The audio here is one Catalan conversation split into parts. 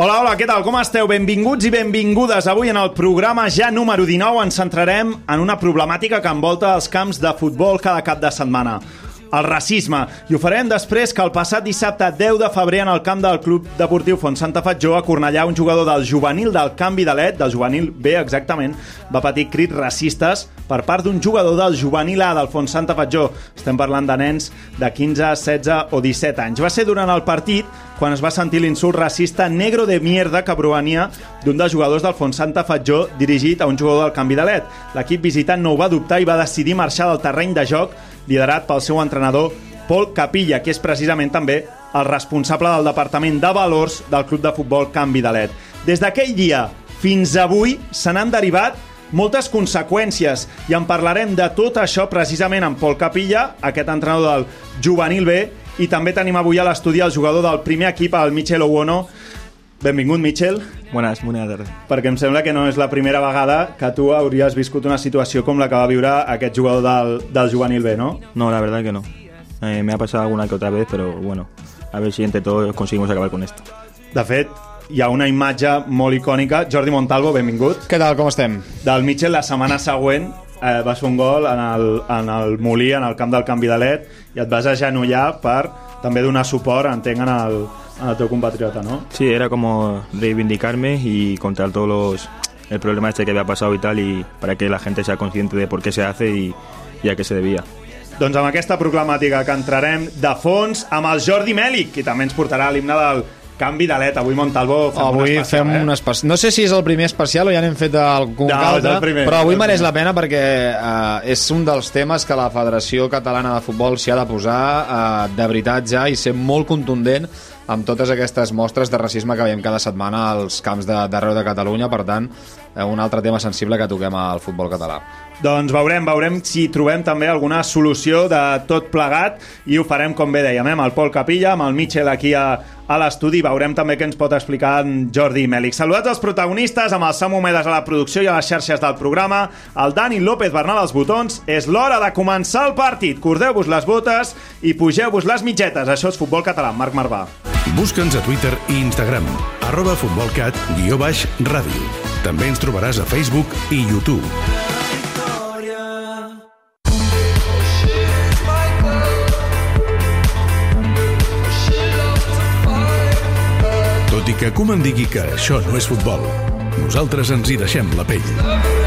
Hola, hola, què tal? Com esteu? Benvinguts i benvingudes. Avui en el programa ja número 19 ens centrarem en una problemàtica que envolta els camps de futbol cada cap de setmana el racisme. I ho farem després que el passat dissabte 10 de febrer en el camp del Club Deportiu Font Santa Fatjó a Cornellà un jugador del juvenil del canvi de l'ET, del juvenil B exactament, va patir crits racistes per part d'un jugador del juvenil A del Font Santa Fatjó. Estem parlant de nens de 15, 16 o 17 anys. Va ser durant el partit quan es va sentir l'insult racista negro de mierda que provenia d'un dels jugadors del Font Santa Fatjó dirigit a un jugador del canvi de l'ET. L'equip visitant no ho va dubtar i va decidir marxar del terreny de joc liderat pel seu entrenador Pol Capilla, que és precisament també el responsable del Departament de Valors del Club de Futbol Canvi de l'ET. Des d'aquell dia fins avui se n'han derivat moltes conseqüències i en parlarem de tot això precisament amb Pol Capilla, aquest entrenador del Juvenil B, i també tenim avui a l'estudi el jugador del primer equip, el Michel Owono, Benvingut, Michel. Buenas, buenas tardes. Perquè em sembla que no és la primera vegada que tu hauries viscut una situació com la que va viure aquest jugador del, del juvenil B, ¿no? No, la verdad que no. Eh, me ha pasado alguna que otra vez, pero bueno, a ver si entre todos conseguimos acabar con esto. De fet, hi ha una imatge molt icònica. Jordi Montalvo, benvingut. Què tal, com estem? Del Mitchell, la setmana següent eh, vas fer un gol en el, en el Molí, en el camp del canvi de l'ET, i et vas agenollar per també donar suport, entenc, en el, el teu compatriota, ¿no? Sí, era como reivindicarme y contar todos los el problema este que había pasado y tal y para que la gente sea consciente de por qué se hace y, y a qué se debía. Doncs amb aquesta proclamàtica que entrarem de fons amb el Jordi Mèlic, que també ens portarà l'himne del canvi d'aleta. Avui Montalvo fem avui un especial, fem eh? un especial. No sé si és el primer especial o ja n'hem fet algun No, altre, primer, però avui mereix la pena perquè eh, és un dels temes que la Federació Catalana de Futbol s'hi ha de posar eh, de veritat ja i ser molt contundent amb totes aquestes mostres de racisme que veiem cada setmana als camps d'arreu de, de Catalunya. Per tant, un altre tema sensible que toquem al futbol català. Doncs veurem, veurem si trobem també alguna solució de tot plegat i ho farem, com bé dèiem, eh, amb el Pol Capilla, amb el Mitchell aquí a, a l'estudi. Veurem també què ens pot explicar en Jordi Mèlic. Saludats els protagonistes, amb el Samu Medes a la producció i a les xarxes del programa, el Dani López Bernal als botons. És l'hora de començar el partit. Cordeu-vos les botes i pugeu-vos les mitgetes. Això és Futbol Català. Marc Marvà. Busca'ns a Twitter i Instagram, arroba futbolcat, guió baix, ràdio. També ens trobaràs a Facebook i YouTube. Tot i que Koeman digui que això no és futbol, nosaltres ens hi deixem la pell.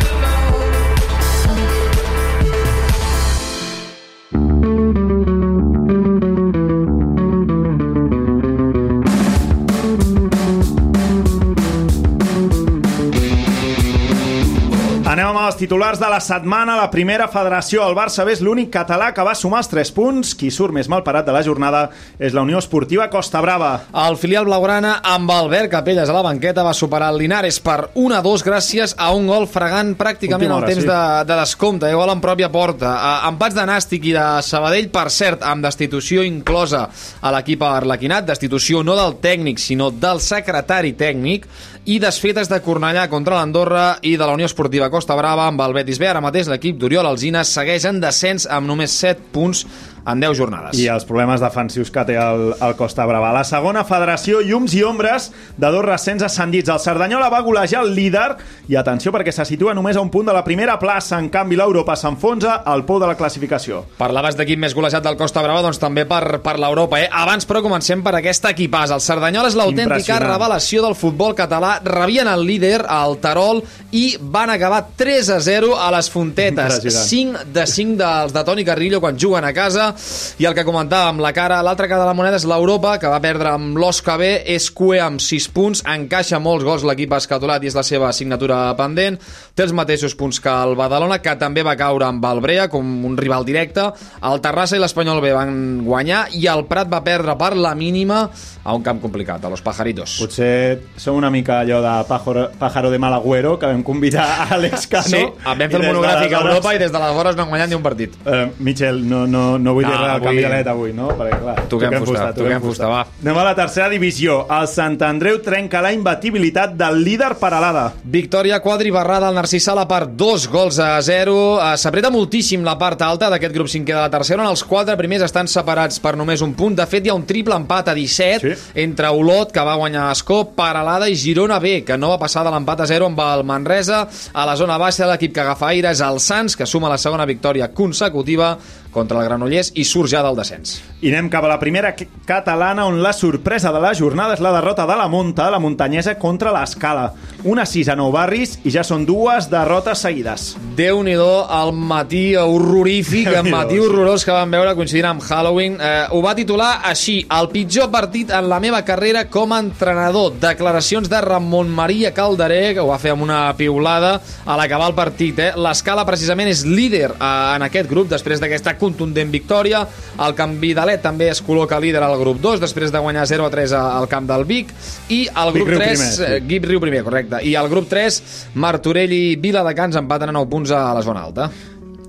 Anem amb els titulars de la setmana. La primera federació, el Barça és l'únic català que va sumar els 3 punts. Qui surt més mal parat de la jornada és la Unió Esportiva Costa Brava. El filial blaugrana amb Albert Capelles a la banqueta va superar el Linares per 1-2 gràcies a un gol fregant pràcticament Última al hora, temps sí. de, de descompte, eh, gol en pròpia porta. Uh, empats de Nàstic i de Sabadell, per cert, amb destitució inclosa a l'equip arlequinat, destitució no del tècnic, sinó del secretari tècnic, i desfetes de Cornellà contra l'Andorra i de la Unió Esportiva Costa Brava amb el Betis B. Ara mateix l'equip d'Oriol Alzina segueix en descens amb només 7 punts en 10 jornades. I els problemes defensius que té el, el Costa Brava. La segona federació, llums i ombres de dos recents ascendits. El Cerdanyola va golejar el líder i atenció perquè se situa només a un punt de la primera plaça. En canvi, l'Europa s'enfonsa al pou de la classificació. Parlaves d'equip més golejat del Costa Brava, doncs també per, per l'Europa. Eh? Abans, però, comencem per aquest equipàs. El Cerdanyola és l'autèntica revelació del futbol català. Rebien el líder, el Tarol, i van acabar 3 a 0 a les Fontetes. Impressionant. 5 de 5 dels de Toni Carrillo quan juguen a casa. I el que comentàvem, la cara, l'altra cara de la moneda és l'Europa, que va perdre amb l'OSKB, és QE amb 6 punts, encaixa molts gols l'equip escatolat i és la seva assignatura pendent, té els mateixos punts que el Badalona, que també va caure amb el Brea com un rival directe, el Terrassa i l'Espanyol B van guanyar i el Prat va perdre per la mínima a un camp complicat, a los Pajaritos. Potser som una mica allò de pájaro, pájaro de mal agüero, que vam convidar a Àlex Cano. Sí, vam fer el monogràfic a Europa i des d'aleshores no han guanyat ni un partit. Uh, Michel, no, no, no vull No, dir res del avui- canvi de let avui, no? Perquè, clar, Toquem fusta, toquem fusta, va. Anem a la tercera divisió. El Sant Andreu trenca la imbatibilitat del líder Paralada. Victòria quadribarrada al Narcís Sala per dos gols a zero. Eh, S'apreta moltíssim la part alta d'aquest grup cinquè de la tercera, on els quatre primers estan separats per només un punt. De fet, hi ha un triple empat a 17 Sí. entre Olot, que va guanyar Escó, Paralada i Girona B, que no va passar de l'empat a 0 amb el Manresa. A la zona baixa, l'equip que agafa aire és el Sants, que suma la segona victòria consecutiva contra el Granollers i surt ja del descens. I anem cap a la primera catalana, on la sorpresa de la jornada és la derrota de la Monta, la muntanyesa, contra l'Escala. Una 6 a 9 barris i ja són dues derrotes seguides. Déu-n'hi-do el matí horrorífic, el matí horrorós que vam veure coincidint amb Halloween. Eh, ho va titular així, el pitjor partit en la meva carrera com a entrenador. Declaracions de Ramon Maria Calderé, que ho va fer amb una piulada a l'acabar el partit. Eh? L'escala precisament és líder eh, en aquest grup després d'aquesta contundent victòria. El Camp Vidalet també es col·loca líder al grup 2 després de guanyar 0 a 3 al camp del Vic. I Vic grup Riu 3, primer, sí. eh, Guip Riu primer, correcte. I al grup 3, Martorell i Viladecans empaten a 9 punts a la zona alta.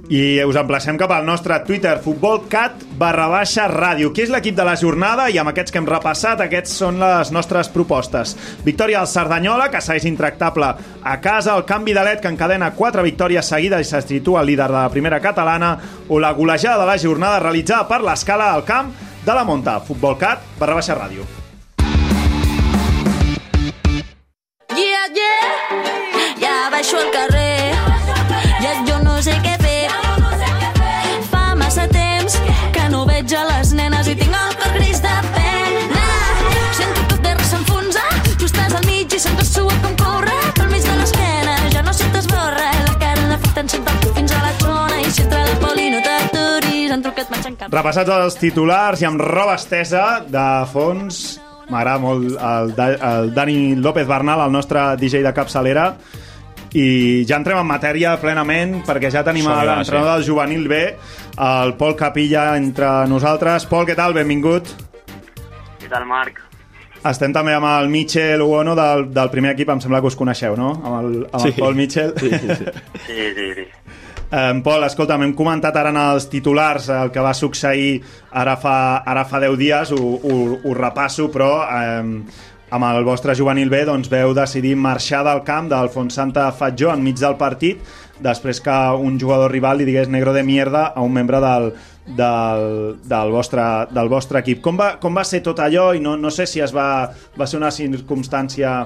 I us emplacem cap al nostre Twitter, futbolcat barra baixa ràdio. Qui és l'equip de la jornada? I amb aquests que hem repassat, aquests són les nostres propostes. Victòria al Cerdanyola, que segueix intractable a casa. El canvi de l'Et, que encadena quatre victòries seguides i se situa líder de la primera catalana. O la golejada de la jornada realitzada per l'escala al camp de la Monta. Futbolcat barra baixa ràdio. Yeah, yeah, ja baixo al carrer, Repassats els titulars i amb roba estesa de fons m'agrada molt el, el Dani López Bernal, el nostre DJ de capçalera i ja entrem en matèria plenament perquè ja tenim l'entrenador del juvenil B el Pol Capilla entre nosaltres Pol, què tal? Benvingut Què tal, Marc? estem també amb el Michel Uono del, del primer equip, em sembla que us coneixeu, no? Amb el, amb el Sí. Pol Michel Sí, sí, sí. Sí, sí, sí. Um, Pol, escolta'm, hem comentat ara en els titulars el que va succeir ara fa, ara fa 10 dies, ho, ho, ho repasso, però um, amb el vostre juvenil B doncs, veu decidir marxar del camp del Fontsanta Fatjó enmig del partit després que un jugador rival li digués negro de mierda a un membre del, del, del, vostre, del vostre equip. Com va, com va ser tot allò? I no, no sé si es va, va ser una circumstància...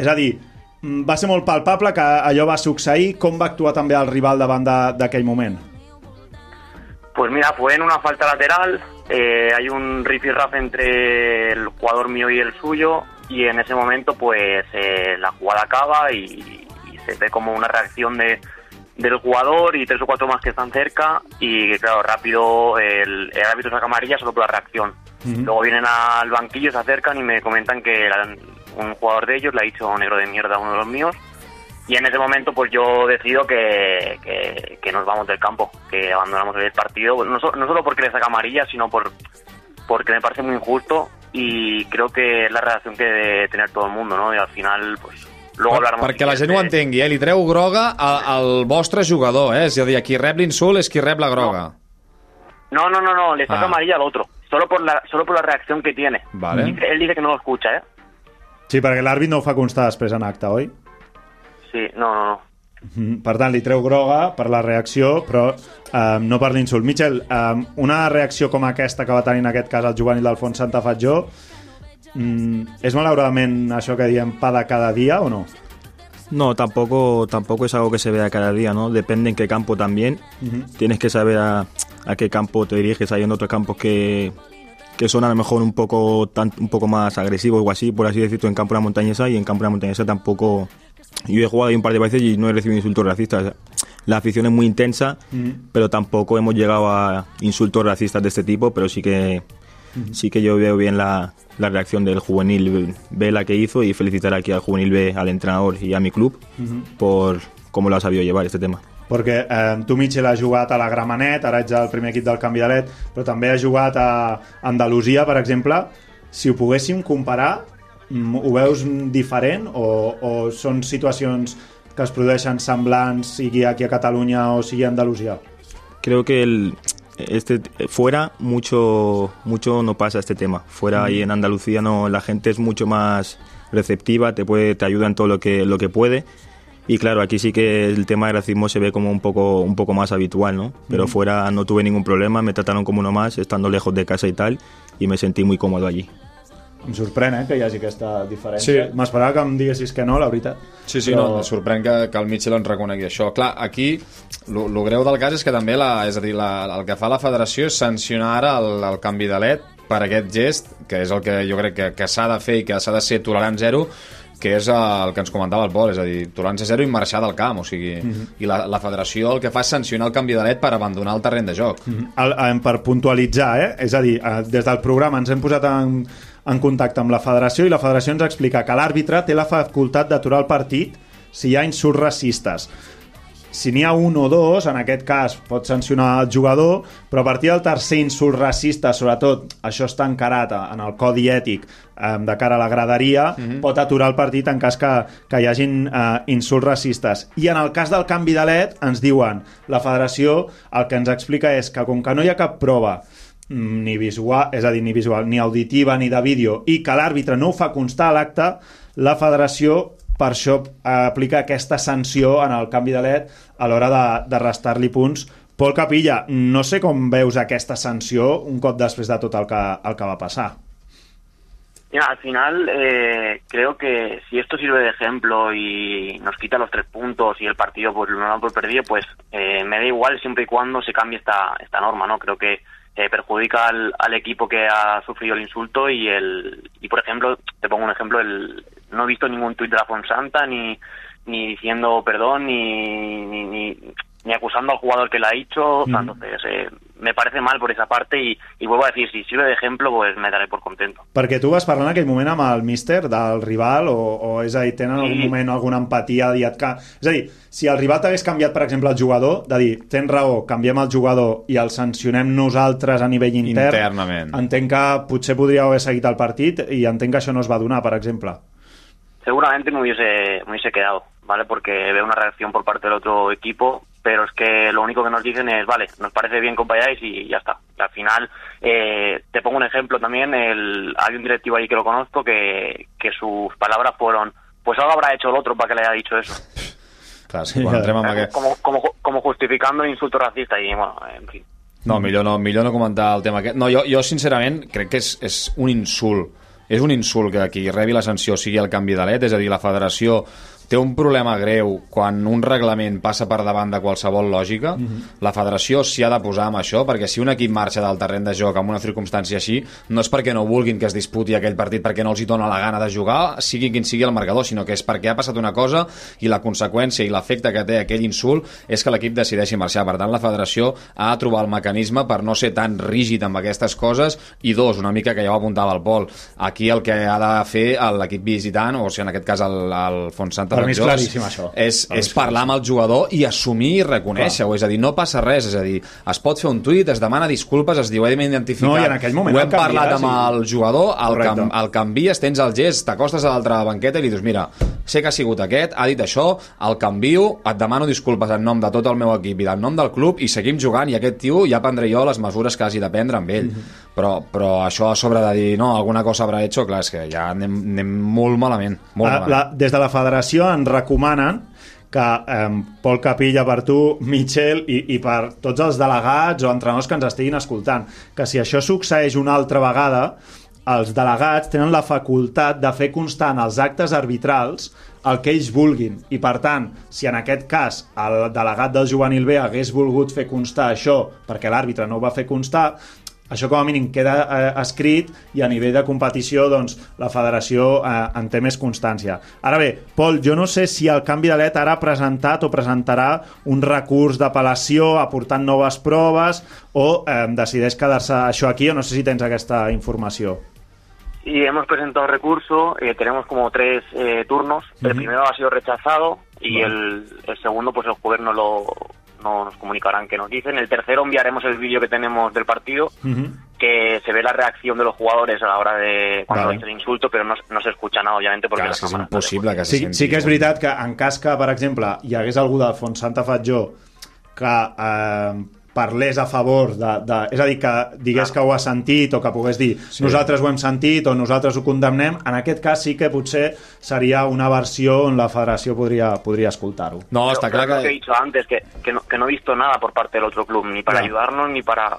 És a dir, va ser molt palpable que allò va succeir. Com va actuar també el rival davant de- d'aquell moment? Pues mira, fue en una falta lateral. eh, hay un rifirraf entre el jugador mío y el suyo. Y en ese momento, pues eh, la jugada acaba y, y se ve como una reacción de, del jugador y tres o cuatro más que están cerca. Y claro, rápido el, el árbitro saca amarilla solo por la reacción. Luego vienen al banquillo, se acercan y me comentan que eran- un jugador de ellos le ha dicho negro de mierda a uno de los míos. Y en ese momento pues yo decido que, que, que nos vamos del campo, que abandonamos el partido, no, so- no solo porque le saca amarilla, sino por porque me parece muy injusto y creo que es la reacción que debe tener todo el mundo, ¿no? Y al final, pues, luego hablaremos... Perquè la gent ho entengui, eh? li treu groga al, al vostre jugador, eh? és a dir, qui rep l'insult és qui rep la groga. No, no, no, no, le saca Ah. amarilla al otro, solo por la solo por la reacción que tiene. Vale. Él dice que no lo escucha, ¿eh? Sí, perquè l'àrbit no ho fa constar després en acte, oi? Sí, no, no, no. Mhm. Per tant, li treu groga per la reacció, però eh, no per l'insult. Michel, eh, una reacció com aquesta que va tenir en aquest cas el juvenil d'Alfons Santa Fatjó, mm, és malauradament això que diem pa de cada dia o no? No, tampoco, tampoco es algo que se vea cada día, ¿no? Depende en qué campo también. Tienes que saber a, a qué campo te diriges. Hay en otros campos que, que son a lo mejor un poco, tan, un poco más agresivos o así, por así decirlo, en campo de la montañesa y en campo de la montañesa tampoco yo he jugado ahí un par de veces y no he recibido insultos racistas. La afición es muy intensa, pero tampoco hemos llegado a insultos racistas de este tipo, pero sí que sí que yo veo bien la, la reacción del juvenil B la que hizo y felicitar aquí al juvenil B, al entrenador y a mi club por cómo lo ha sabido llevar este tema. Perquè eh, tu Mitchell has jugat a la Gramenet, ara ets al primer equip del Canvialet, però també has jugat a Andalusia, per exemple. Si ho poguéssim comparar, mm, ho veus diferent o, o són situacions que es produeixen semblants, sigui aquí a Catalunya o sigui a Andalusia? creo que el, este fuera mucho mucho no pasa este tema fuera ahí en Andalucía no la gente es mucho más receptiva te puede te ayuda en todo lo que lo que puede y claro aquí sí que el tema del racismo se ve como un poco un poco más habitual no pero fuera no tuve ningún problema me trataron como uno más estando lejos de casa y tal y me sentí muy cómodo allí Em sorprèn, eh, que hi hagi aquesta diferència. Sí. M'esperava que em diguessis que no, la veritat. Sí, sí, no, em sorprèn que, que el Mitchell en reconegui això. Clar, aquí, el greu del cas és que també la, és a dir, la, el que fa la federació és sancionar ara el, el canvi de LED per aquest gest, que és el que jo crec que, que s'ha de fer i que s'ha de ser tolerant zero, que és el que ens comentava el Pol, és a dir, tolerància zero i marxar del camp, o sigui, i la, la federació el que fa és sancionar el canvi de LED per abandonar el terreny de joc. El, em, per puntualitzar, eh? és a dir, eh, des del programa ens hem posat en, en contacte amb la federació i la federació ens explica que l'àrbitre té la facultat d'aturar el partit si hi ha insults racistes. Si n'hi ha un o dos, en aquest cas pot sancionar el jugador, però a partir del tercer insult racista, sobretot això està encarat en el codi ètic eh, de cara a la graderia, pot aturar el partit en cas que, que hi hagin eh, insults racistes. I en el cas del canvi de LED ens diuen, la federació el que ens explica és que com que no hi ha cap prova mm, ni visual, és a dir, ni visual, ni auditiva, ni de vídeo, i que l'àrbitre no ho fa constar a l'acte, la federació per això eh, aplica aquesta sanció en el canvi de LED a l'hora de, de restar-li punts. Pol Capilla, no sé com veus aquesta sanció un cop després de tot el que, el que va passar. Mira, al final eh, creo que si esto sirve de ejemplo y nos quita los tres puntos y el partido pues lo dan por perdido, pues eh, me da igual siempre y cuando se cambie esta, esta norma, ¿no? Creo que eh, perjudica al, al equipo que ha sufrido el insulto y el y por ejemplo te pongo un ejemplo el no he visto ningún tuit de la Fonsanta ni ni diciendo perdón ni ni, ni, ni acusando al jugador que lo ha hecho entonces eh, me parece mal por esa parte y, y vuelvo a decir si sirve de ejemplo pues me daré por contento Perquè tu vas parlar en aquell moment amb el míster del rival o, o és a dir, tenen en algun Sí. moment alguna empatia diat que... És a dir, si el rival t'hagués canviat, per exemple, el jugador, de dir, tens raó, canviem el jugador i el sancionem nosaltres a nivell intern, Internament. entenc que potser podria haver seguit el partit i entenc que això no es va donar, per exemple. Seguramente me hubiese, me hubiese quedado, ¿vale? Porque veo una reacción por parte del otro equipo, pero es que lo único que nos dicen es, vale, nos parece bien que os vayáis y ya está. Y al final, eh, te pongo un ejemplo también, el, hay un directivo ahí que lo conozco que, que sus palabras fueron, pues algo habrá hecho el otro para que le haya dicho eso. Clar, sí, amb aquest... Como, como, como justificando el insulto racista y bueno, en fin. No, millor no, millor no comentar el tema aquest. No, jo, jo sincerament crec que és, és un insult. És un insult que qui rebi la sanció sigui el canvi de LED, és a dir, la federació té un problema greu quan un reglament passa per davant de qualsevol lògica, la federació s'hi ha de posar amb això, perquè si un equip marxa del terreny de joc amb una circumstància així, no és perquè no vulguin que es disputi aquell partit perquè no els hi dona la gana de jugar, sigui quin sigui el marcador, sinó que és perquè ha passat una cosa i la conseqüència i l'efecte que té aquell insult és que l'equip decideixi marxar. Per tant, la federació ha de trobar el mecanisme per no ser tan rígid amb aquestes coses i dos, una mica que ja ho apuntava el Pol, aquí el que ha de fer l'equip visitant, o sigui, en aquest cas el, el Font Santa Per mi és claríssim, això. és, és parlar amb el jugador i assumir i reconèixer-ho, és a dir, no passa res, és a dir, es pot fer un tuit, es demana disculpes, es diu, hem identificat, No, i en aquell moment ho hem parlat canvies amb i- el jugador, el, Correcte. cam, el canvies, tens el gest, t'acostes a l'altra banqueta i li dius, mira, sé que ha sigut aquest, ha dit això, el canvio, et demano disculpes en nom de tot el meu equip i en nom del club i seguim jugant i aquest tio ja prendré jo les mesures que hagi de prendre amb ell. Mhm. però, però això a sobre de dir, no, alguna cosa haurà hecho, clar, és que ja anem, anem molt malament. Molt Ah, malament. la, des de la federació ens recomanen que eh, Pol Capilla per tu, Michel i, i per tots els delegats o entrenadors que ens estiguin escoltant, que si això succeeix una altra vegada els delegats tenen la facultat de fer constar en els actes arbitrals el que ells vulguin. I per tant, si en aquest cas el delegat del juvenil B hagués volgut fer constar això perquè l'àrbitre no ho va fer constar això com a mínim queda eh, escrit i a nivell de competició doncs, la federació eh, en té més constància. Ara bé, Pol, jo no sé si el canvi de let ara ha presentat o presentarà un recurs d'apel·lació aportant noves proves o eh, decideix quedar-se això aquí o no sé si tens aquesta informació. Y hemos presentado recurso, eh, tenemos como tres eh, turnos. El primero ha sido rechazado y el, el segundo, pues el jueves no, lo, no nos comunicarán qué nos dicen. El tercero enviaremos el vídeo que tenemos del partido, que se ve la reacción de los jugadores a la hora de cuando Vale. dicen el insulto, pero no, no se escucha nada, obviamente, porque Clar, és impossible que se Sí, sí que és veritat que en cas que, per exemple, hi hagués algú del Fons Santa Fatjó que eh, parlés a favor de, de... És a dir, que digués que ho ha sentit o que pogués dir sí. nosaltres ho hem sentit o nosaltres ho condemnem, en aquest cas sí que potser seria una versió on la federació podria, podria escoltar-ho. No, està clar lo que he que... dicho antes, que, que, no, que no he visto nada por parte del otro club, ni para Claro. ayudarnos ni para...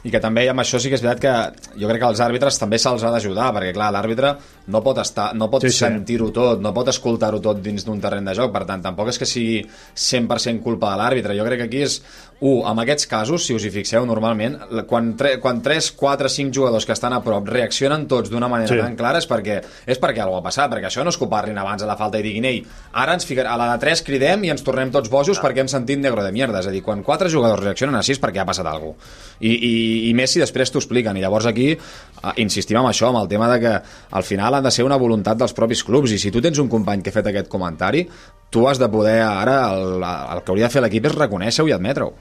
I que també amb això sí que és veritat que jo crec que als àrbitres també se'ls ha d'ajudar, perquè clar, l'àrbitre no pot estar, no pot Sí, sí. sentir-ho tot, no pot escoltar-ho tot dins d'un terreny de joc, per tant, tampoc és que sigui 100% culpa de l'àrbitre. Jo crec que aquí és, un, en aquests casos, si us hi fixeu normalment, quan, tre, quan 3, 4, 5 jugadors que estan a prop reaccionen tots d'una manera Sí. tan clara és perquè, és perquè alguna ha passat, perquè això no és que ho parlin abans a la falta i diguin, ei, ara ens ficarà, a la de 3 cridem i ens tornem tots bojos perquè hem sentit negro de mierda, és a dir, quan 4 jugadors reaccionen així és perquè ha passat alguna cosa. I, i, i més si després t'ho expliquen, i llavors aquí eh, insistim en això, amb el tema de que al final han de ser una voluntat dels propis clubs, i si tu tens un company que ha fet aquest comentari, tu has de poder, ara, el, el que hauria de fer l'equip és reconèixer-ho i admetre-ho.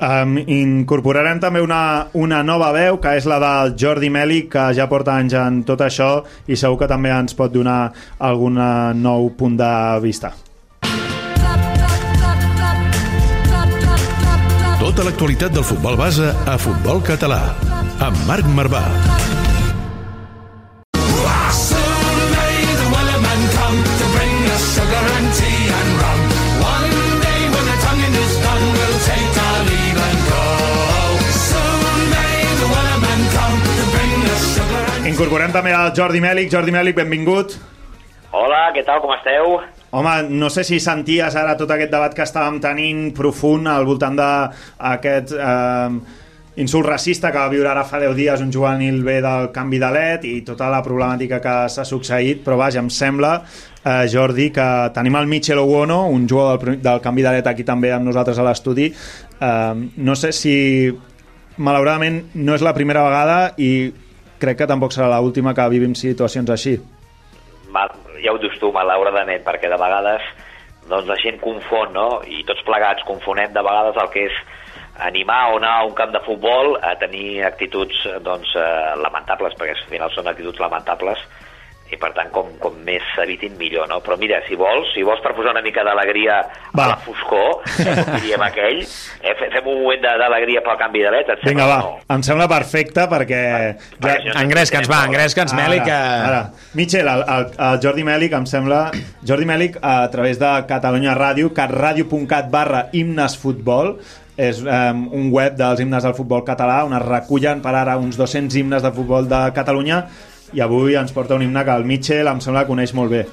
Um, incorporarem també una, una nova veu, que és la del Jordi Meli, que ja porta anys en tot això i segur que també ens pot donar algun eh, nou punt de vista. Tota l'actualitat del futbol base a Futbol Català. Amb Marc Marvà. Incorporem també el Jordi Mèlic. Jordi Mèlic, benvingut. Hola, què tal, com esteu? Home, no sé si senties ara tot aquest debat que estàvem tenint profund al voltant d'aquest eh, insult racista que va viure ara fa 10 dies un juvenil bé del canvi de let i tota la problemàtica que s'ha succeït, però vaja, em sembla, eh, Jordi, que tenim el Michel Owono, un jugador del, del canvi de let aquí també amb nosaltres a l'estudi. Eh, no sé si malauradament no és la primera vegada i crec que tampoc serà l'última que vivim situacions així. mal, ja ho dius tu, malauradament, perquè de vegades doncs, la gent confon, no? I tots plegats confonem de vegades el que és animar o anar a un camp de futbol a tenir actituds doncs, eh, lamentables, perquè al final són actituds lamentables i per tant com, com més s'evitin millor, no? Però mira, si vols, si vols per posar una mica d'alegria Va. a la foscor, com diríem aquell, eh, fe- fem un moment d'alegria pel canvi de let, et Vinga, sembla va, no? em sembla perfecte perquè... Perquè si no- Engresca'ns, va, engresca'ns, Meli, que... Ara. Michel, el, el, el Jordi Mèlic, em sembla... Jordi Mèlic, a través de Catalunya Ràdio, catradio.cat barra himnes futbol, és um, un web dels himnes del futbol català on es recullen per ara uns 200 himnes de futbol de Catalunya i avui ens porta un himne que el Michel em sembla que coneix molt bé.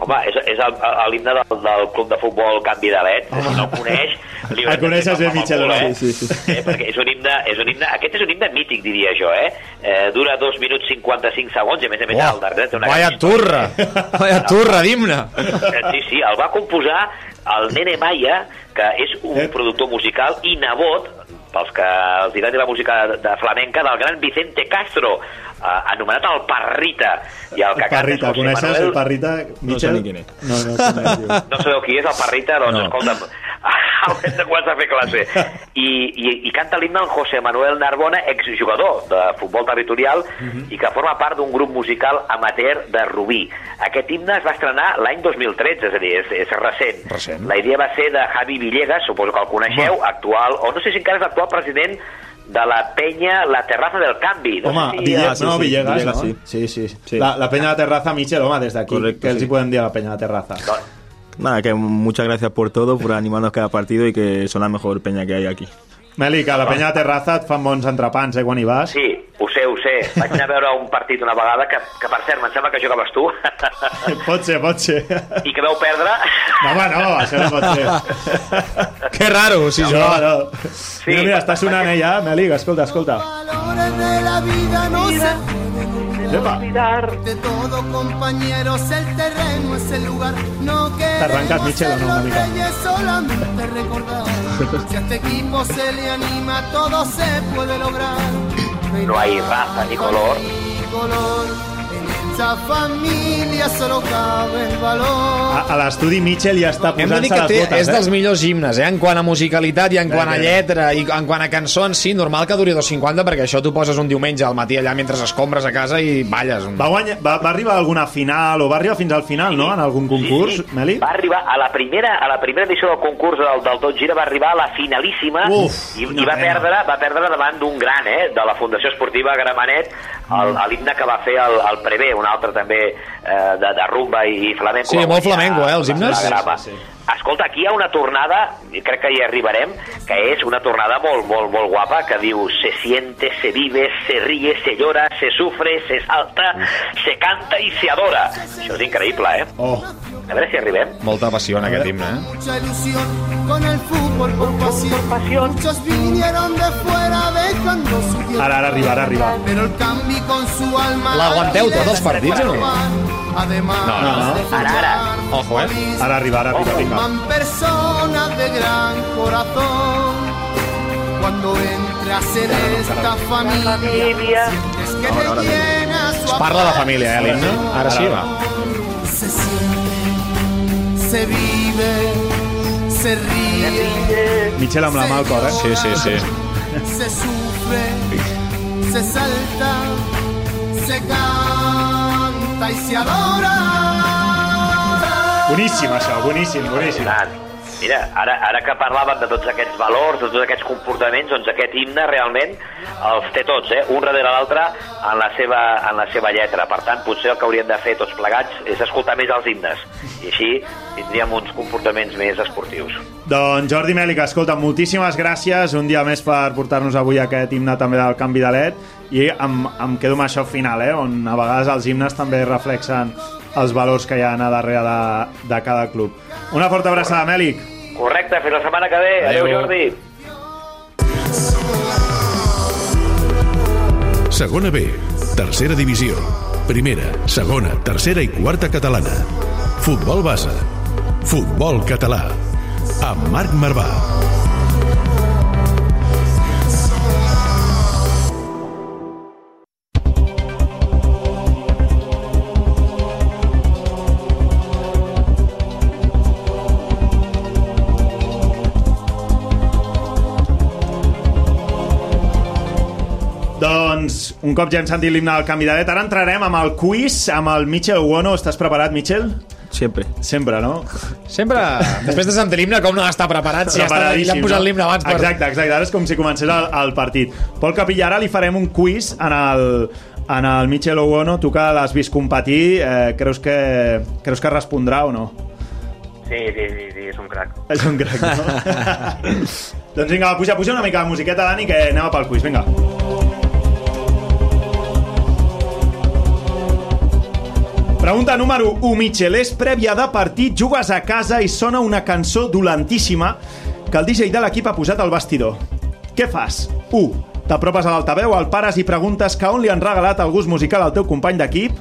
Home, és, és el- el- l'himne del, del club de futbol Canvi de Let. Si no el coneix... Li El coneixes bé, Michel, no? no? Sí, sí, sí. Eh, perquè és un, himne, és un himne... Aquest és un himne mític, diria jo, eh? eh dura 2 minuts 55 segons i, a més a més, Oh, al darrere té una... Vaya gran turra! Vaya turra d'himne! Eh, Sí, sí, el va composar el Nene Maya, que és un Eh. productor musical i nebot, pels que els agradi la música de, de flamenca, del gran Vicente Castro, eh, anomenat el Parrita. I el que canta és Parrita, José coneixes Manuel... el Parrita? No sé ni quién és. No, no, coneix, diu. No sabeu qui és el Parrita? Doncs No. no. escolta'm, haurem de començar a fer classe. I, i, i canta l'himne el José Manuel Narbona, exjugador de futbol territorial i que forma part d'un grup musical amateur de Rubí. Aquest himne es va estrenar l'any 2013, és a dir, és, és recent. Recent. La idea va ser de Javi Villegas, suposo que el coneixeu, actual, o no sé si encara és l'actual president de la penya La Terraza del Canvi. No Home, si, Villegas, sí, no, sí, Villegas, Villegas, no? sí. Sí, sí. Sí. La, la penya de terraza, Michel, home, des d'aquí. Què els sí. hi podem dir a la penya de terraza? Nada, que muchas gracias por todo, por animarnos cada partido y que son la mejor peña que hay aquí. Meli, que a la penya de terraza et fan bons entrepans, eh, quan hi vas? Sí, Ho sé, ho sé. Vaig anar a veure un partit una vegada, que, que per cert, em sembla que jugaves tu, Pot ser, pot ser. i que veu perdre. No, home, no, això no pot ser. Que raro, si jo... No, no. Mira, mira, està sonant ella, Melic, escolta, escolta. valores de la vida no se Epa. de todo compañeros el terreno es el lugar no Te arrancas, Michel, ser ¿o no, reyes solamente recordar si a este equipo se le anima todo se puede lograr No hay raza ni color. Ni color. En esta familia solo cabe el valor A, a l'estudi Mitchell ja està Hem de dir posant-se que les té, botes, és dels eh? millors himnes, eh? En quant a musicalitat i en quant a lletra i en quant a cançons, sí, normal que duri 2.50 perquè això tu poses un diumenge al matí allà mentre escombres a casa i balles. Va, guanyar, va, va arribar a alguna final, o va arribar fins al final, no?, en algun concurs, Sí, sí. Meli? Va arribar a la primera, a la primera edició del concurs del, del Tot Gira, va arribar a la finalíssima Uf, i, i va, perdre, va perdre davant d'un gran, eh, de la Fundació Esportiva Gramenet, Mm. l'himne que va fer el, el Prevé, un altre també eh, de, de rumba i flamenco. Sí, molt flamenco, eh, els himnes. Sí, sí, sí. Escolta, aquí hi ha una tornada, i crec que hi arribarem, que és una tornada molt, molt, molt guapa, que diu se siente, se vive, se ríe, se llora, se sufre, se salta, se canta i se adora. Això és increïble, eh? Oh, A veure si arribem. Molta passió en aquest himne, eh? mucha ilusión con el fútbol por pasión. Muchos vinieron de fuera dejando su tierra. ara, ara arriba, ara arriba. Pero el Cambi con su alma. L'aguanteu tots els partits o no? Además No, no, no. Ara, ara. Ojo, eh? Ara arriba, ara arriba, vinga. forman personas de gran corazón. Cuando entre a ser esta familia, sientes que te llena su Parla de família, eh, l'himne? Ara sí, va. se siente, se vive, se ríe, Mitchell amb la mà al cor, eh? Sí, sí, sí. se sufre, se salta, se canta y se adora. Boníssim, això, boníssim, boníssim. Impressionant. Mira, ara, ara que parlàvem de tots aquests valors, de tots aquests comportaments, doncs aquest himne realment els té tots, eh? un darrere l'altre en, la seva, en la seva lletra. Per tant, potser el que hauríem de fer tots plegats és escoltar més els himnes. I així tindríem uns comportaments més esportius. Doncs Jordi Mèlic, escolta, moltíssimes gràcies un dia més per portar-nos avui aquest himne també del canvi de LED i em, em quedo amb això final, eh, on a vegades els himnes també reflexen els valors que hi ha a darrere de, de cada club. Una forta abraçada, Mèlic. Correcte, fins la setmana que ve. Adéu, Adéu. Jordi. Segona B, tercera divisió. Primera, segona, tercera i quarta catalana. Futbol base. Futbol català. Amb Marc Marvà. Doncs un cop ja hem sentit l'himne del canvi de LED, ara entrarem amb el quiz amb el Michel Uono. Estàs preparat, Michel? Siempre. Sempre, no? Sempre, després de sentir l'himne, com no està preparat? Si ja, està, Preparadíssim, han posat l'himne abans per... Exacte, exacte. Ara és com si comencés el, el partit. Pol Capilla, ara li farem un quiz en el, en el Michel Uono. Tu que l'has vist competir, eh, creus, que, creus que respondrà o no? Sí, sí, sí, sí, és un crac. És un crac, no? doncs vinga, puja, puja una mica de musiqueta, Dani, que anem pel quiz. Vinga. Pregunta número 1, Mitchell. És prèvia de partit, jugues a casa i sona una cançó dolentíssima que el DJ de l'equip ha posat al vestidor. Què fas? 1. T'apropes a l'altaveu, el pares i preguntes que on li han regalat el gust musical al teu company d'equip.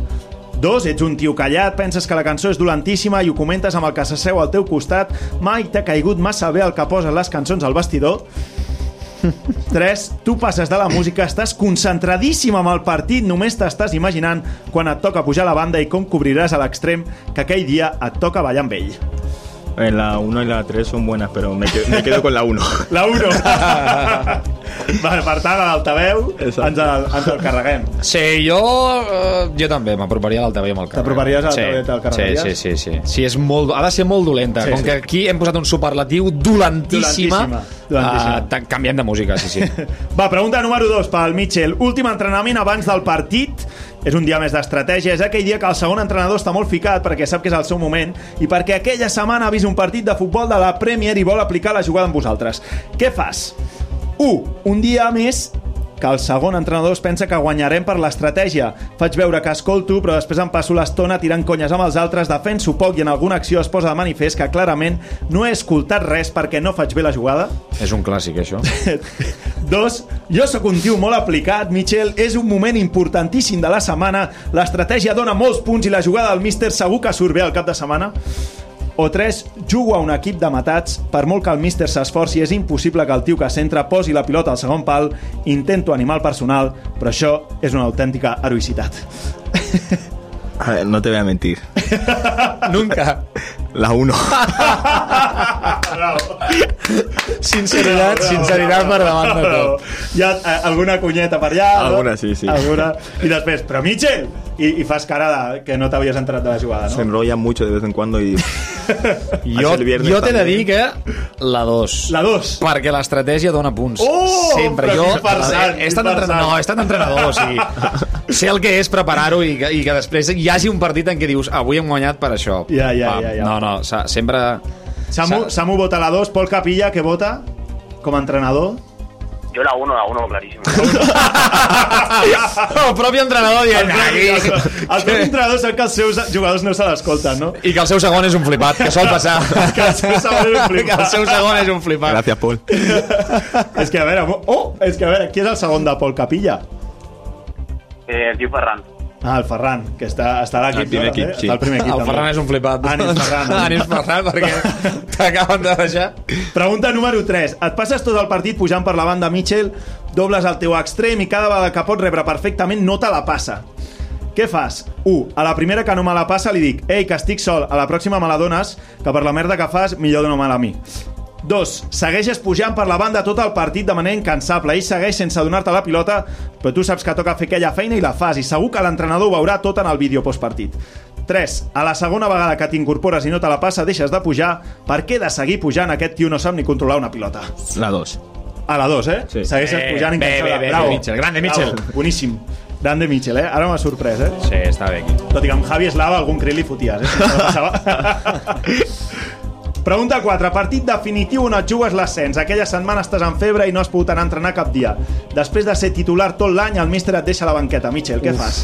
2. Ets un tio callat, penses que la cançó és dolentíssima i ho comentes amb el que s'asseu al teu costat. Mai t'ha caigut massa bé el que posen les cançons al vestidor. 3. Tu passes de la música, estàs concentradíssim amb el partit, només t'estàs imaginant quan et toca pujar a la banda i com cobriràs a l'extrem que aquell dia et toca ballar amb ell. Eh, La 1 y la 3 son buenas, pero me quedo, me quedo con la 1. La 1. vale, per tant, a l'altaveu ens el, ens el carreguem. Sí, jo, eh, jo també m'aproparia a l'altaveu amb el carrer. T'aproparies a sí. l'altaveu i te'l carregaries? Sí, sí, sí, sí. sí és molt, ha de ser molt dolenta. Sí, Com sí. que aquí hem posat un superlatiu dolentíssima, Dolentíssima, dolentíssima. ta- canviem de música, sí, sí. Va, pregunta número 2 pel Mitchell. Últim entrenament abans del partit. És un dia més d'estratègia. És aquell dia que el segon entrenador està molt ficat perquè sap que és el seu moment i perquè aquella setmana ha vist un partit de futbol de la Premier i vol aplicar la jugada amb vosaltres. Què fas? 1. Un dia més que el segon entrenador es pensa que guanyarem per l'estratègia. Faig veure que escolto, però després em passo l'estona tirant conyes amb els altres, defenso poc i en alguna acció es posa de manifest que clarament no he escoltat res perquè no faig bé la jugada. És un clàssic, això. Dos, jo sóc un tio molt aplicat, Michel, és un moment importantíssim de la setmana, l'estratègia dona molts punts i la jugada del míster segur que surt bé al cap de setmana. O 3. Jugo a un equip de matats. Per molt que el míster s'esforci, és impossible que el tio que centra posi la pilota al segon pal. Intento animar el personal, però això és una autèntica heroïcitat. A ver, no te voy a mentir. Nunca. La 1. Sinceritat, sinceritat per davant de tot. Hi ha eh, alguna cunyeta per allà? no? Alguna, sí, sí. Alguna. I després, però Michel! I, i fas cara de que no t'havies entrat de la jugada, Se no? enrolla mucho de vez en cuando y... Jo, jo t'he de dir que la 2. La 2. Perquè l'estratègia dona punts. Oh, Sempre. Jo quin farsant, he, estat entrenador, no, he estat entrenador, o sigui, sé el que és preparar-ho i, que, i que després hi hagi un partit en què dius avui hem guanyat per això. Ja, ja, Pam. ja, ja. No, no, sempre... Samu, Sa- Samu vota la 2, Pol Capilla, que vota com a entrenador. Yo la 1, la 1, clarísimo. el propi entrenador dient... El "Aquí". propi entrenador sap que els seus jugadors no se l'escolten, no? I que el seu segon és un flipat, que sol passar. Que el seu segon és un flipat. que el seu segon és un flipat. Gracias, Paul. És que, a veure, oh, és que, a veure, qui és el segon de Pol Capilla? Eh, el tío Ferran. Ah, el Ferran, que està, està a l'equip. Al primer equip, sí. Al primer equip, El també. Ferran és un flipat. Ànims, Ferran. Ànims, Ferran, perquè t'acaben de deixar. Pregunta número 3. Et passes tot el partit pujant per la banda Mitchell, dobles el teu extrem i cada vegada que pots rebre perfectament no te la passa. Què fas? 1. A la primera que no me la passa li dic Ei, que estic sol, a la pròxima me la dones que per la merda que fas millor dona-me-la a mi. 2. Segueixes pujant per la banda tot el partit de manera incansable. Ell segueix sense donar-te la pilota, però tu saps que toca fer aquella feina i la fas, i segur que l'entrenador ho veurà tot en el vídeo postpartit. 3. A la segona vegada que t'incorpores i no te la passa, deixes de pujar. Per què de seguir pujant? Aquest tio no sap ni controlar una pilota. La 2. A la 2, eh? Sí. Segueixes Bé, pujant bé, incansable. bé, bé, Bravo. Mitchell, grande Mitchell. Bravo. Boníssim. Grande Mitchell, eh? Ara m'ha sorprès, eh? Sí, està bé aquí. Tot i que amb Javi Eslava algun crit li foties, eh? Si la passava. Pregunta 4. Partit definitiu on et jugues l'ascens. Aquella setmana estàs en febre i no has pogut anar a entrenar cap dia. Després de ser titular tot l'any, el míster et deixa la banqueta. Mitchell, què fas?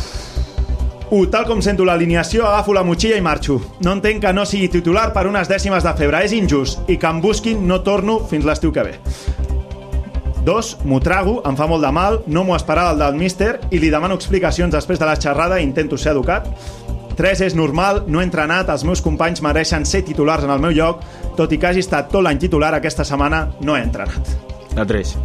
1. Tal com sento l'alineació, agafo la motxilla i marxo. No entenc que no sigui titular per unes dècimes de febre. És injust. I que em busquin no torno fins l'estiu que ve. 2. M'ho trago, em fa molt de mal, no m'ho esperava el del míster i li demano explicacions després de la xerrada i intento ser educat. 3. És normal, no he entrenat, els meus companys mereixen ser titulars en el meu lloc, tot i que hagi estat tot l'any titular aquesta setmana, no he entrenat. La 3.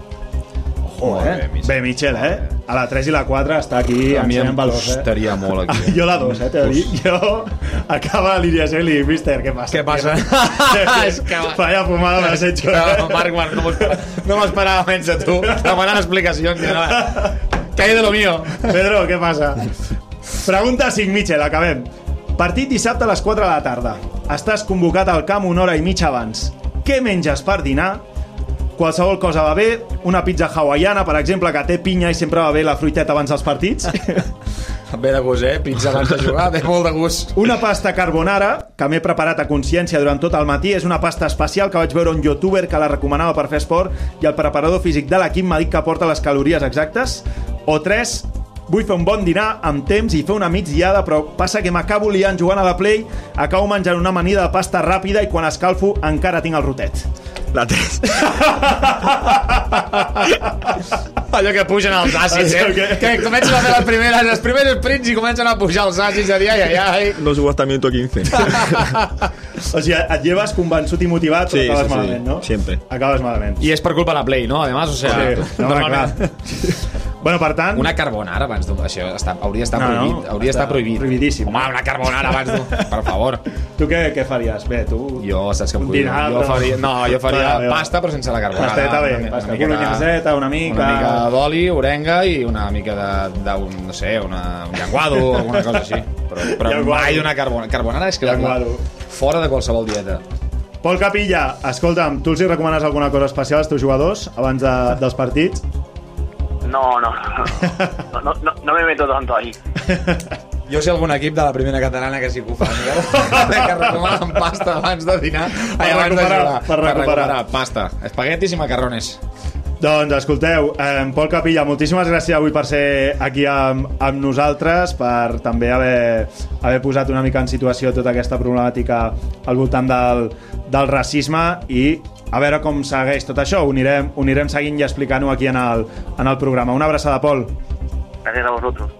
Oh, eh? Bé, Michel, eh? A la 3 i la 4 està aquí A mi em valors, eh? molt aquí. Jo la 2, eh? T'he de dir. Jo acaba l'alineació i míster, què passa? Què passa? És que- Vaya fumada me has hecho. No, eh? Marc, Marc, no m'ho esperava, no m'esperava menys de tu, demanant explicacions. No, que hay de lo mío. Pedro, què passa? Pregunta 5, Michel, acabem. Partit dissabte a les 4 de la tarda. Estàs convocat al camp una hora i mitja abans. Què menges per dinar? Qualsevol cosa va bé, una pizza hawaiana, per exemple, que té pinya i sempre va bé la fruiteta abans dels partits. Ve de gust, eh? Pizza abans de jugar, ve molt de gust. Una pasta carbonara, que m'he preparat a consciència durant tot el matí, és una pasta especial que vaig veure un youtuber que la recomanava per fer esport i el preparador físic de l'equip m'ha dit que porta les calories exactes. O 3, vull fer un bon dinar amb temps i fer una migdiada, però passa que m'acabo liant jugant a la Play, acabo menjant una amanida de pasta ràpida i quan escalfo encara tinc el rotet. La 3. Allò que pugen els àcids, eh? Que- Que comencen a fer les primeres, els primers sprints i comencen a pujar els àcids a dir, ai, ai, ai. No subo hasta minuto 15. O sigui, et lleves convençut i motivat, Sí, acabes sí, sí, malament, no? siempre. Acabes malament. I és per culpa de la Play, no? Además, o sea, Sí, no, normalment- clar. Bueno, per tant... Una carbonara abans d'un... Això està, hauria d'estar No, no, prohibit. hauria d'estar està prohibit. prohibidíssim. Home, una carbonara abans d'un... Per favor. Tu què, què faries? Bé, tu... Jo, saps què em dinar, Jo faria, no, jo faria Va. pasta però sense la carbonara. Pasteta bé, Una- pasta una mica de- bolognaseta, una mica- Una mica d'oli, orenga i una mica de, de un, no sé, una, un llenguado o alguna cosa així. Però, però Llenguado. mai d'una carbonara. Carbonara és que la, Llenguado. fora de qualsevol dieta. Pol Capilla, escolta'm, tu els hi recomanes alguna cosa especial als teus jugadors abans de, dels partits? No, no, no, no, no, no me meto tanto ahí. Jo sé algun equip de la primera catalana que sí que ho fa, Miguel, que recomanen pasta abans de dinar, ai, abans de recuperar, jugar, per recuperar. Pasta, espaguetis i macarrones. Doncs escolteu, eh, Pol Capilla, moltíssimes gràcies avui per ser aquí amb, amb nosaltres, per també haver, haver posat una mica en situació tota aquesta problemàtica al voltant del, del racisme i a veure com segueix tot això. Ho anirem, ho anirem seguint i explicant-ho aquí en el, en el programa. Una abraçada, Pol. Gracias a vosotros.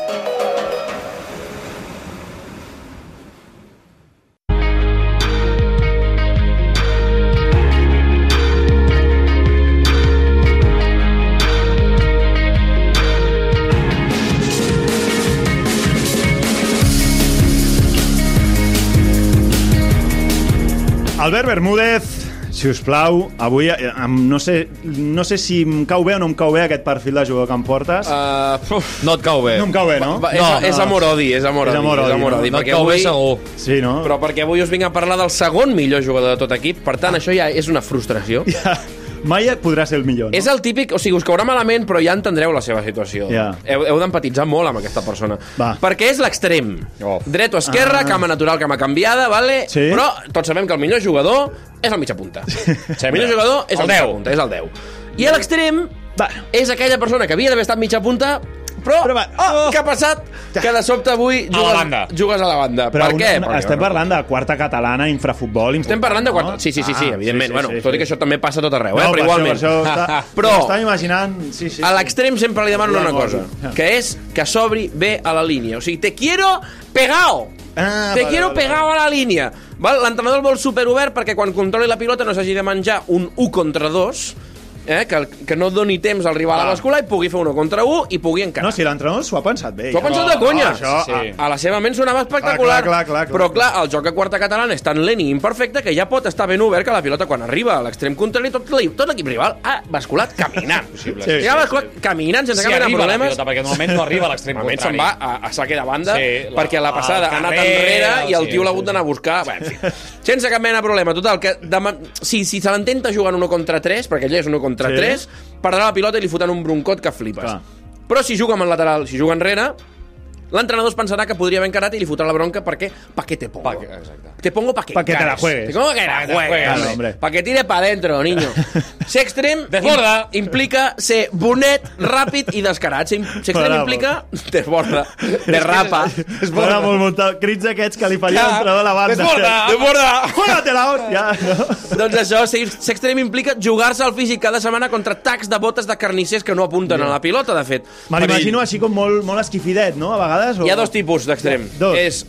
Albert Bermúdez, si us plau, avui eh, em- no sé, no sé si em cau bé o no em cau bé aquest perfil de jugador que em portes. Uh, No et cau bé. no em cau bé, no? Va, és, No, és no. amor-odi, és amor-odi. És amor-odi, és amor-odi, no? No et perquè cau bé avui... segur. Sí, no? Però perquè avui us vinc a parlar del segon millor jugador de tot equip, per tant, això ja és una frustració. Mai podrà ser el millor, no? És el típic, o sigui, us caurà malament, però ja entendreu la seva situació. Ja. Heu, heu d'empatitzar molt amb aquesta persona. Va. Perquè és l'extrem. Oh. Dret o esquerra, Ah. cama natural, cama canviada, vale? Sí. però tots sabem que el millor jugador és el mitja punta. el millor jugador és el, El mitja 10. punta, és el 10. I a l'extrem Bueno. és aquella persona que havia d'haver estat mitja punta, però, Però va- oh, què ha passat? Que de sobte avui la jugues, banda. jugues a la banda. Però per una- què? una- estem parlant de quarta catalana, infrafutbol... Estem parlant de quatre... No? Sí, sí, sí, sí Ah, evidentment. sí, sí, bueno, sí, tot i sí. que això també passa a tot arreu, No, eh? per però igualment. Això, per això està, Però- M'estava imaginant... Sí, sí, A l'extrem sempre li demano una cosa, ja. que és que s'obri bé a la línia. O sigui, te quiero pegao. Ah, te vale, quiero vale, pegao a la línia. Val? L'entrenador el vol superobert perquè quan controli la pilota no s'hagi de menjar un 1 contra 2, eh? que, que no doni temps al rival a l'escola i pugui fer 1 contra 1 i pugui encarar. No, si l'entrenador s'ho ha pensat bé. T'ho ha pensat de conya? això, Sí. A, a la seva ment sonava espectacular. Ah, clar, clar, clar, clar. Però clar, el joc a quarta catalana és tan lent i imperfecte que ja pot estar ben obert que la pilota quan arriba a l'extrem contrari tot l'equip tot l'equip rival ha basculat caminant. Sí, ja ha basculat caminant sense Si cap mena problemes. pilota, perquè normalment no arriba a l'extrem Normalment se'n contrari. va a, a saque de banda Sí, la- perquè la passada ha anat enrere i el sí, tio l'ha sí, hagut d'anar a buscar. Bé, en fi, sense cap mena de problema. Total, que demà, si, si se l'intenta jugant 1 contra 3, perquè allò és 1 contra Sí. 3, perdrà la pilota i li foten un broncot que flipes. Clar. Però si juga amb el lateral, si juga enrere, l'entrenador es pensarà que podria haver encarat i li fotrà la bronca perquè pa què te pongo? Pa que- exacte. Te pongo pa que Pa que te la juegues. Te pongo que la juegues. hombre. Pa que tire pa dentro, niño. Ser extrem Desborda. im- implica ser bonet, ràpid i descarat. Ser, ser extrem Bravo. implica desborda, derrapa. Es posa molt muntat. Crits aquests que li faria Ja. l'entrenador a la banda. Desborda, desborda. Juégatela, hòstia. No? Doncs això, ser, ser extrem implica jugar-se al físic cada setmana contra tacs de botes de carnissers que no apunten a la pilota, de fet. Me l'imagino així com molt, molt esquifidet, no? A vegades. O... Hi ha dos tipus d'extrem. Dos. És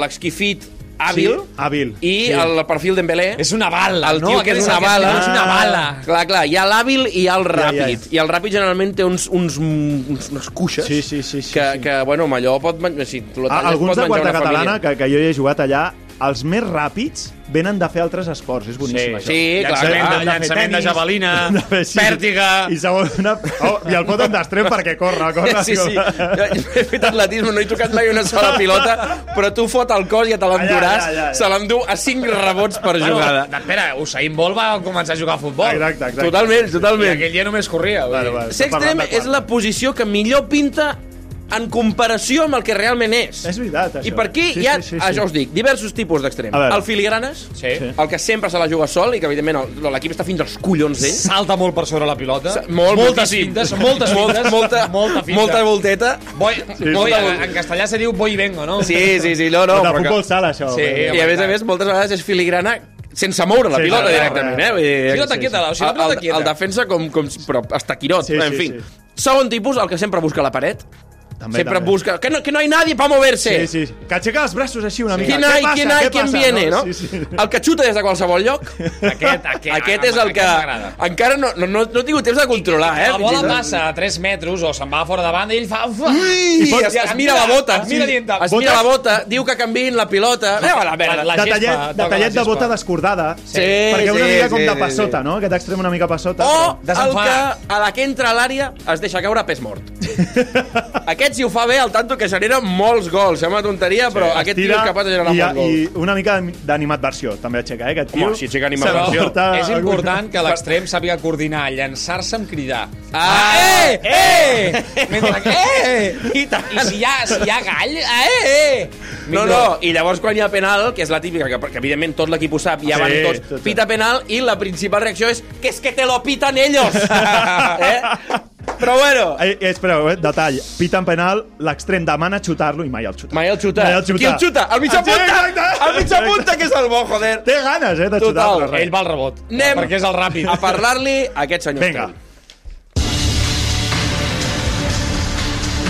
l'esquifit hàbil Sí? Hàbil. i Sí. el perfil Dembélé. És una bala, el no? tio que és Aquest una és bala. és una bala. Clar, clar, hi ha l'hàbil i hi ha el ràpid. ja. I el ràpid generalment té uns, uns, uns unes cuixes Sí, sí, sí, sí, que, sí. que, bueno, amb allò pot menjar... Si tu lo Ah, talles, alguns pot de quarta catalana, que, que jo hi he jugat allà, els més ràpids venen de fer altres esports. És boníssim, Sí, això. sí, clar, Llançament, clar. de, llançament de javelina, hem de fer així. pèrtiga... I segona... Oh, I el foten d'extrem perquè corre, corre. Sí, sí. Jo he fet atletisme, no he tocat mai una sola pilota, però tu fot el cos i ja te l'enduràs. Ja, ja, ja, ja. Se l'endú a 5 rebots per jugada. Bueno, espera, Usain Bolt va començar a jugar a futbol. Exacte, exacte. Totalment, I totalment. aquell dia només corria. Vale, vale. Ser Estem parlant extrem de és la posició que millor pinta en comparació amb el que realment és. És veritat, això. I per aquí Sí, hi ha, sí, sí, sí. això us dic, diversos tipus d'extrem. El filigranes, Sí. Sí. el que sempre se la juga sol i que, evidentment, el- l'equip està fins als collons d'ell. Salta molt per sobre la pilota. Molt, moltes fintes, moltes Molta, fintes. molta, molta finta. molta volteta. Voy, Sí, voy, molta en, castellà se diu voy y vengo, no? Sí, sí, sí, no, no. de però que- futbol sala, això. Sí, I a més a més, moltes vegades és filigrana sense moure la Sí, pilota sí, directament, eh? Vull dir, Pilota quieta, o sigui, la pilota el, quieta. el defensa com, com però està quirot, Sí, en sí, fi. sí. Segon tipus, el que sempre busca la paret. També, sempre també. busca... Que no, que no hay nadie para moverse. Sí, sí. Que aixeca els braços així una mica. ¿Quién Què hay, passa? quién hay, passa? viene, no? Sí, sí. El que xuta des de qualsevol lloc. Aquest, aquest, Aquest és el que encara no, no, no, no he tingut temps de controlar, eh? La bola passa a 3 metres o se'n va fora de banda i ell fa... Ui! I es, es mira la bota. Es mira dient... Es mira la bota, diu que canviïn la pilota. Eh, la merda. La De gespa, tallet, toca de, la tallet de gespa. bota descordada. Sí, perquè una sí, mica com sí, de sí, passota, sí. no? Aquest extrem una mica passota. O el que a la que entra a l'àrea es deixa caure pes mort. Aquest, si ho fa bé, al tanto que genera molts gols. Sembla tonteria, però Sí, aquest tio és capaç de generar i, molts gols. I una mica d'animadversió, també aixeca, eh, aquest tio. Home, si aixeca animadversió. És important que l'extrem sàpiga coordinar, llançar-se amb cridar. Ah, eh, eh! Mentre que... Eh! I tant. I si hi ha, si hi ha gall, eh, eh! No, no, i llavors quan hi ha penal, que és la típica, que, que evidentment tot l'equip ho sap, ja Sí, van tot, tots, tot. pita penal, i la principal reacció és que és que te lo pitan ellos! eh? Però bueno, Eh, eh, espereu, eh, detall. Pita en penal, l'extrem demana xutar-lo i mai el xuta. mai el xuta. Mai el xuta. Qui el xuta? El mitja Sí, punta! exacte, El exacte. punta, que és el bo, joder! Té ganes, eh, de xutar-lo. Ell va al rebot. Anem Perquè és el ràpid. a parlar-li a aquest senyor. Vinga.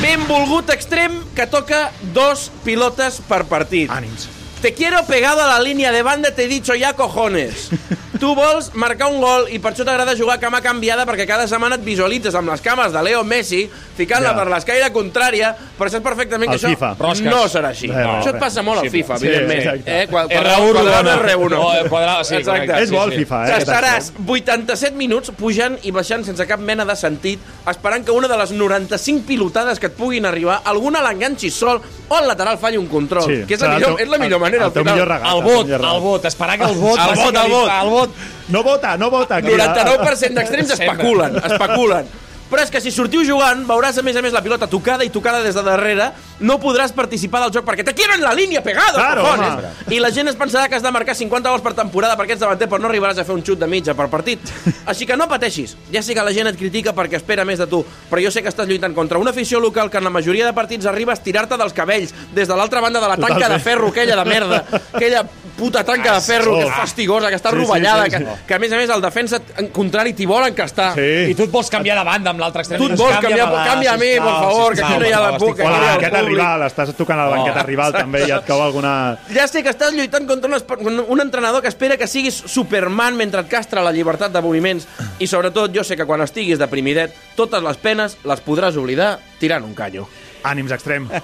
Benvolgut extrem que toca dos pilotes per partit. Ànims. Te quiero pegado a la línea de banda, te he dicho ya cojones. Tu vols marcar un gol i per això t'agrada jugar a cama canviada perquè cada setmana et visualitzes amb les cames de Leo Messi ficant-la Ja. per l'escaire contrària, però saps perfectament que Al això FIFA. Rosques. no serà així. Res, això et passa molt al Sí, FIFA, sí, evidentment. exacte. eh? Qual- R1 quadrado, rodona. R1. Oh, eh, quadrado, sí, Exacte. És bo el sí. FIFA, eh? estaràs extrem. 87 minuts pujant i baixant sense cap mena de sentit, esperant que una de les 95 pilotades que et puguin arribar, alguna l'enganxi sol o el lateral falli un control. Sí, que és la el millor, és la millor el- manera, el al teu final. millor regal. El vot, el vot. Esperar que el vot... El vot, el vot. El vot. No vota, no vota. crida. 99% d'extrems especulen, especulen. Però és que si sortiu jugant, veuràs a més a més la pilota tocada i tocada des de darrere, no podràs participar del joc perquè te quiero en la línia pegado, Claro, cojones. I la gent es pensarà que has de marcar 50 gols per temporada perquè ets davanter, però no arribaràs a fer un xut de mitja per partit. Així que no pateixis. Ja sé que la gent et critica perquè espera més de tu, però jo sé que estàs lluitant contra una afició local que en la majoria de partits arriba a estirar-te dels cabells des de l'altra banda de la tanca Totalment. de ferro, aquella de merda, aquella puta tanca de ferro que és fastigosa, que està Sí, sí, rovellada, sí, sí. que, que a més a més el defensa en contrari t'hi vol encastar. Sí. I tu et vols canviar de banda amb l'altre extrem. Tu et vols canviar, canvia a mi, sisplau, por favor, que aquí no hi ha la estic boca. O la banqueta rival, estàs tocant a la banqueta rival també i et cau alguna... Ja sé que estàs lluitant contra un entrenador que espera que siguis Superman mentre et castra la llibertat de moviments i sobretot jo sé que quan estiguis deprimidet totes les penes les podràs oblidar tirant un callo. Ànims extrem.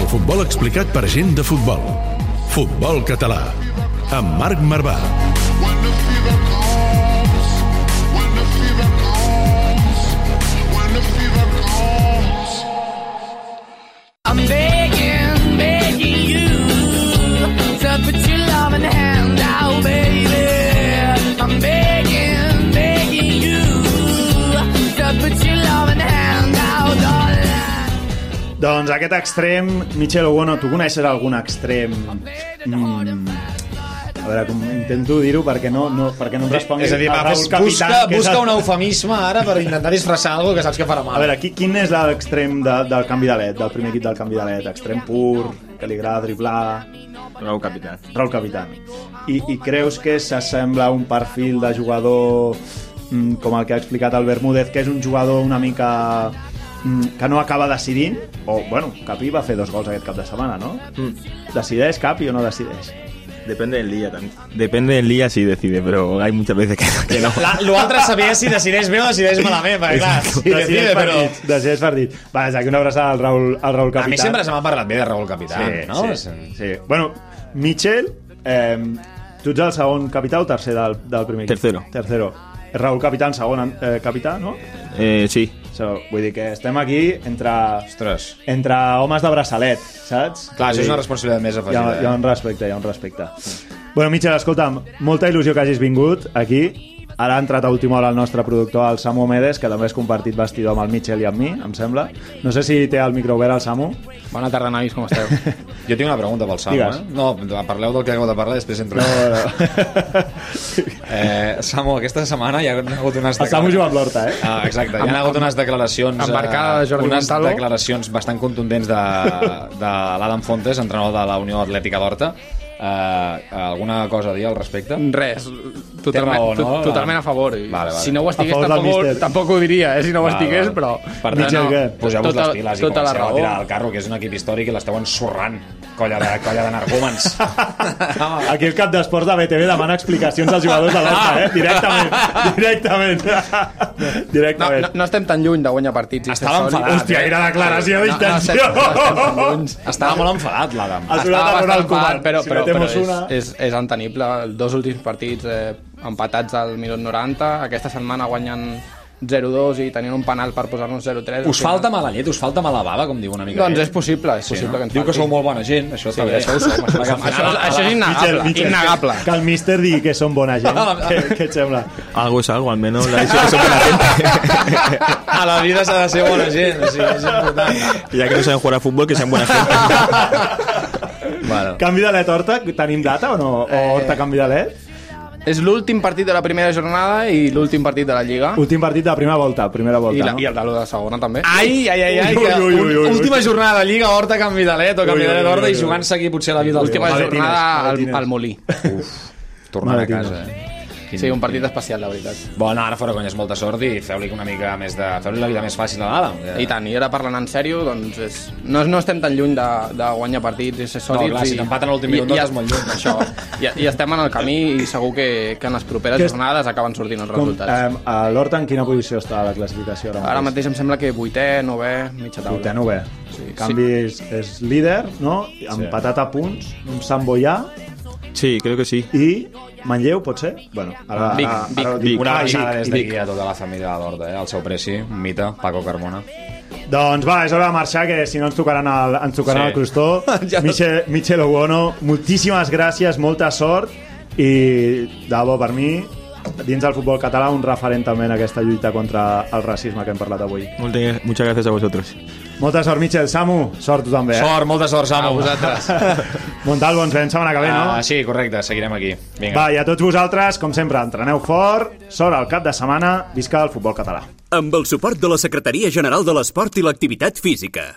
El futbol explicat per gent de futbol. Futbol català. Amb Marc Marvà. I'm begging, begging you to put your loving hand out, baby. I'm begging, begging you to put your loving hand out, darling. Doncs aquest extrem, Michel Ogono, tu coneixes algun extrem... Mm, veure, com intento dir-ho perquè no, no, perquè no em respongui És a dir, va, Raül busca, que és busca un eufemisme ara per intentar disfressar alguna que saps que farà mal. A veure, qui, quin és l'extrem de, del canvi de led, del primer equip del canvi de led? Extrem pur, que li agrada driblar... Raúl Capitán. Raúl Capitán. I, I creus que s'assembla un perfil de jugador mm, com el que ha explicat el Bermúdez, que és un jugador una mica mm, que no acaba decidint, o, bueno, Capi va fer dos gols aquest cap de setmana, no? Mm. Decideix Capi o no decideix? Depende del día también. Depende del día sí decide, pero hay muchas veces que, que no. La- L'altre sabia si decideix bé o decideix malament, perquè clar, sí, decide, però... partit, decideix partit. Va, des d'aquí una abraçada al Raúl, al Raúl A Capitán. mi sempre se m'ha parlat bé de Raúl Capitán, sí, no? Sí, sí. Bueno, Michel, eh, tu ets el segon capità o tercer del, del primer equip? Tercero. Tercero. Raúl Capitán, segon eh, capità, no? Eh, sí. So, vull dir que estem aquí entre, Ostres. entre homes de braçalet, saps? Clar, això és una responsabilitat més Hi ha, afegida. hi ha un respecte, hi ha un respecte. Bueno, Michel, escolta'm, molta il·lusió que hagis vingut aquí. Ara ha entrat a última hora el nostre productor, el Samu Medes, que també has compartit vestidor amb el Michel i amb mi, em sembla. No sé si té el micro obert el Samu. Bona tarda, nois, com esteu? Jo tinc una pregunta pel Samu, Digues. eh? No, parleu del que acabo de parlar i després entro. No, no. Eh, Samu, aquesta setmana hi ha hagut unes... El Samu juga amb l'Horta, eh? Ah, exacte, hi ha hagut unes declaracions... Embarcada de Jordi unes Gonzalo. declaracions bastant contundents de, de l'Adam Fontes, entrenador de la Unió Atlètica d'Horta. Eh, alguna cosa a dir al respecte? Res, totalment, raó, no? to- totalment a favor. Vale, vale. Si no ho estigués, A favor tampoc, tampoc ho diria, eh, si no ho Vale, estigués, vale. però... Per no, tant, no, què? poseu-vos tota- les piles i tota la comenceu a raó. tirar al carro, que és un equip històric i l'esteu ensorrant, colla de, colla de narcòmens. Aquí el cap d'esports de BTV demana explicacions als jugadors de l'Horta, eh? Directament. Directament. no, Directament. no, no estem tan lluny de guanyar partits. i Estava enfadat, Hòstia, quina declaració No, no, d'intenció. no tan lluny. Estava molt enfadat, l'Adam. Ha sonat Estava a bastant Ronald enfadat, Koeman. però, però, però és, una... és, és entenible. Els dos últims partits eh, empatats al minut 90, aquesta setmana guanyen 0-2 i tenien un penal per posar-nos 0-3. Us falta mala llet, us falta mala bava, com diu una mica. Doncs és possible, és Sí, possible no? que ens Diu que sou molt bona gent, això Sí, està bé. això ho som, això- això- això és innegable, innegable. Que, que el míster digui que són bona gent. què, què et sembla? Algo es algo, al menos la decisión es buena gente. A la vida s'ha de ser bona gent, o sigui, és important. Ya que no saben jugar a fútbol, que sean buena gente. Bueno. Canvi de let Horta, tenim data o no? O Eh. Horta canvi de let? És l'últim partit de la primera jornada i l'últim partit de la Lliga. Últim partit de la primera volta, primera volta, I, la, no? I el de la segona també. Ai, ai, ai, ai, Ui, que ui, ui, ui, ui. última jornada de Lliga, Horta, canvi de let, o canvi Ui, de ui, let, ui, Horta, ui, i ui. jugant-se aquí potser la vida Maletines, jornada al, al Molí. Tornant a Maletines. casa, eh? Sí, un partit especial, la veritat. Bueno, ara fora conyes, molta sort i feu-li una mica més de... Feu-li la vida més fàcil a l'Adam. I tant, i ara parlant en sèrio, doncs és... no, no estem tan lluny de, de guanyar partits i ser sòlids. clar, si i- t'empaten a l'últim minut, no i- estàs molt lluny. Això, i, i estem en el camí i segur que, que en les properes Que és- jornades acaben sortint els Com, resultats. eh, a l'Horta en quina posició està la classificació? Ara, Ara mateix em sembla que vuitè, novè, mitja taula. Vuitè, novè. Sí, canvi, és, és líder, no? Empatat a punts, amb Sant Boià Sí, creo que sí. i Manlleu, pot ser? Bueno, ara, Vic, ara, Vic, ara Vic. Una abraçada des d'aquí a tota la família de l'Horta, eh? El seu preci, un mite, Paco Carmona. Doncs va, és hora de marxar, que si no ens tocaran el, ens tocaran Sí. el crostó. Ja Michel, Michel Oguono, moltíssimes gràcies, molta sort i, de bo, per mi, dins del futbol català, un referent també en aquesta lluita contra el racisme que hem parlat avui. Muchas gracias a vosotros. Molta sort, Michel. Samu, sort tu també. Eh? Sort, molta sort, Samu. A vosaltres. Montalvo, ens veiem setmana que ve, no? Ah, sí, correcte, seguirem aquí. Vinga. Va, i a tots vosaltres, com sempre, entreneu fort, sort al cap de setmana, visca el futbol català. Amb el suport de la Secretaria General de l'Esport i l'Activitat Física.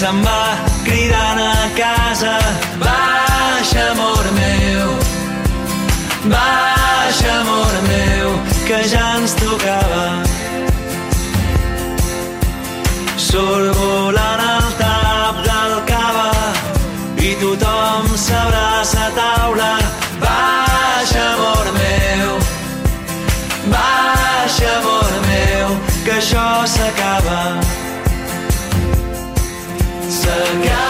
se'n va cridant a casa. Baixa, amor meu, baixa, amor meu, que ja ens tocava. Sol volant al tap del cava i tothom s'abraça a taula. Baixa, amor meu, baixa, amor meu, que això s'acaba. the guy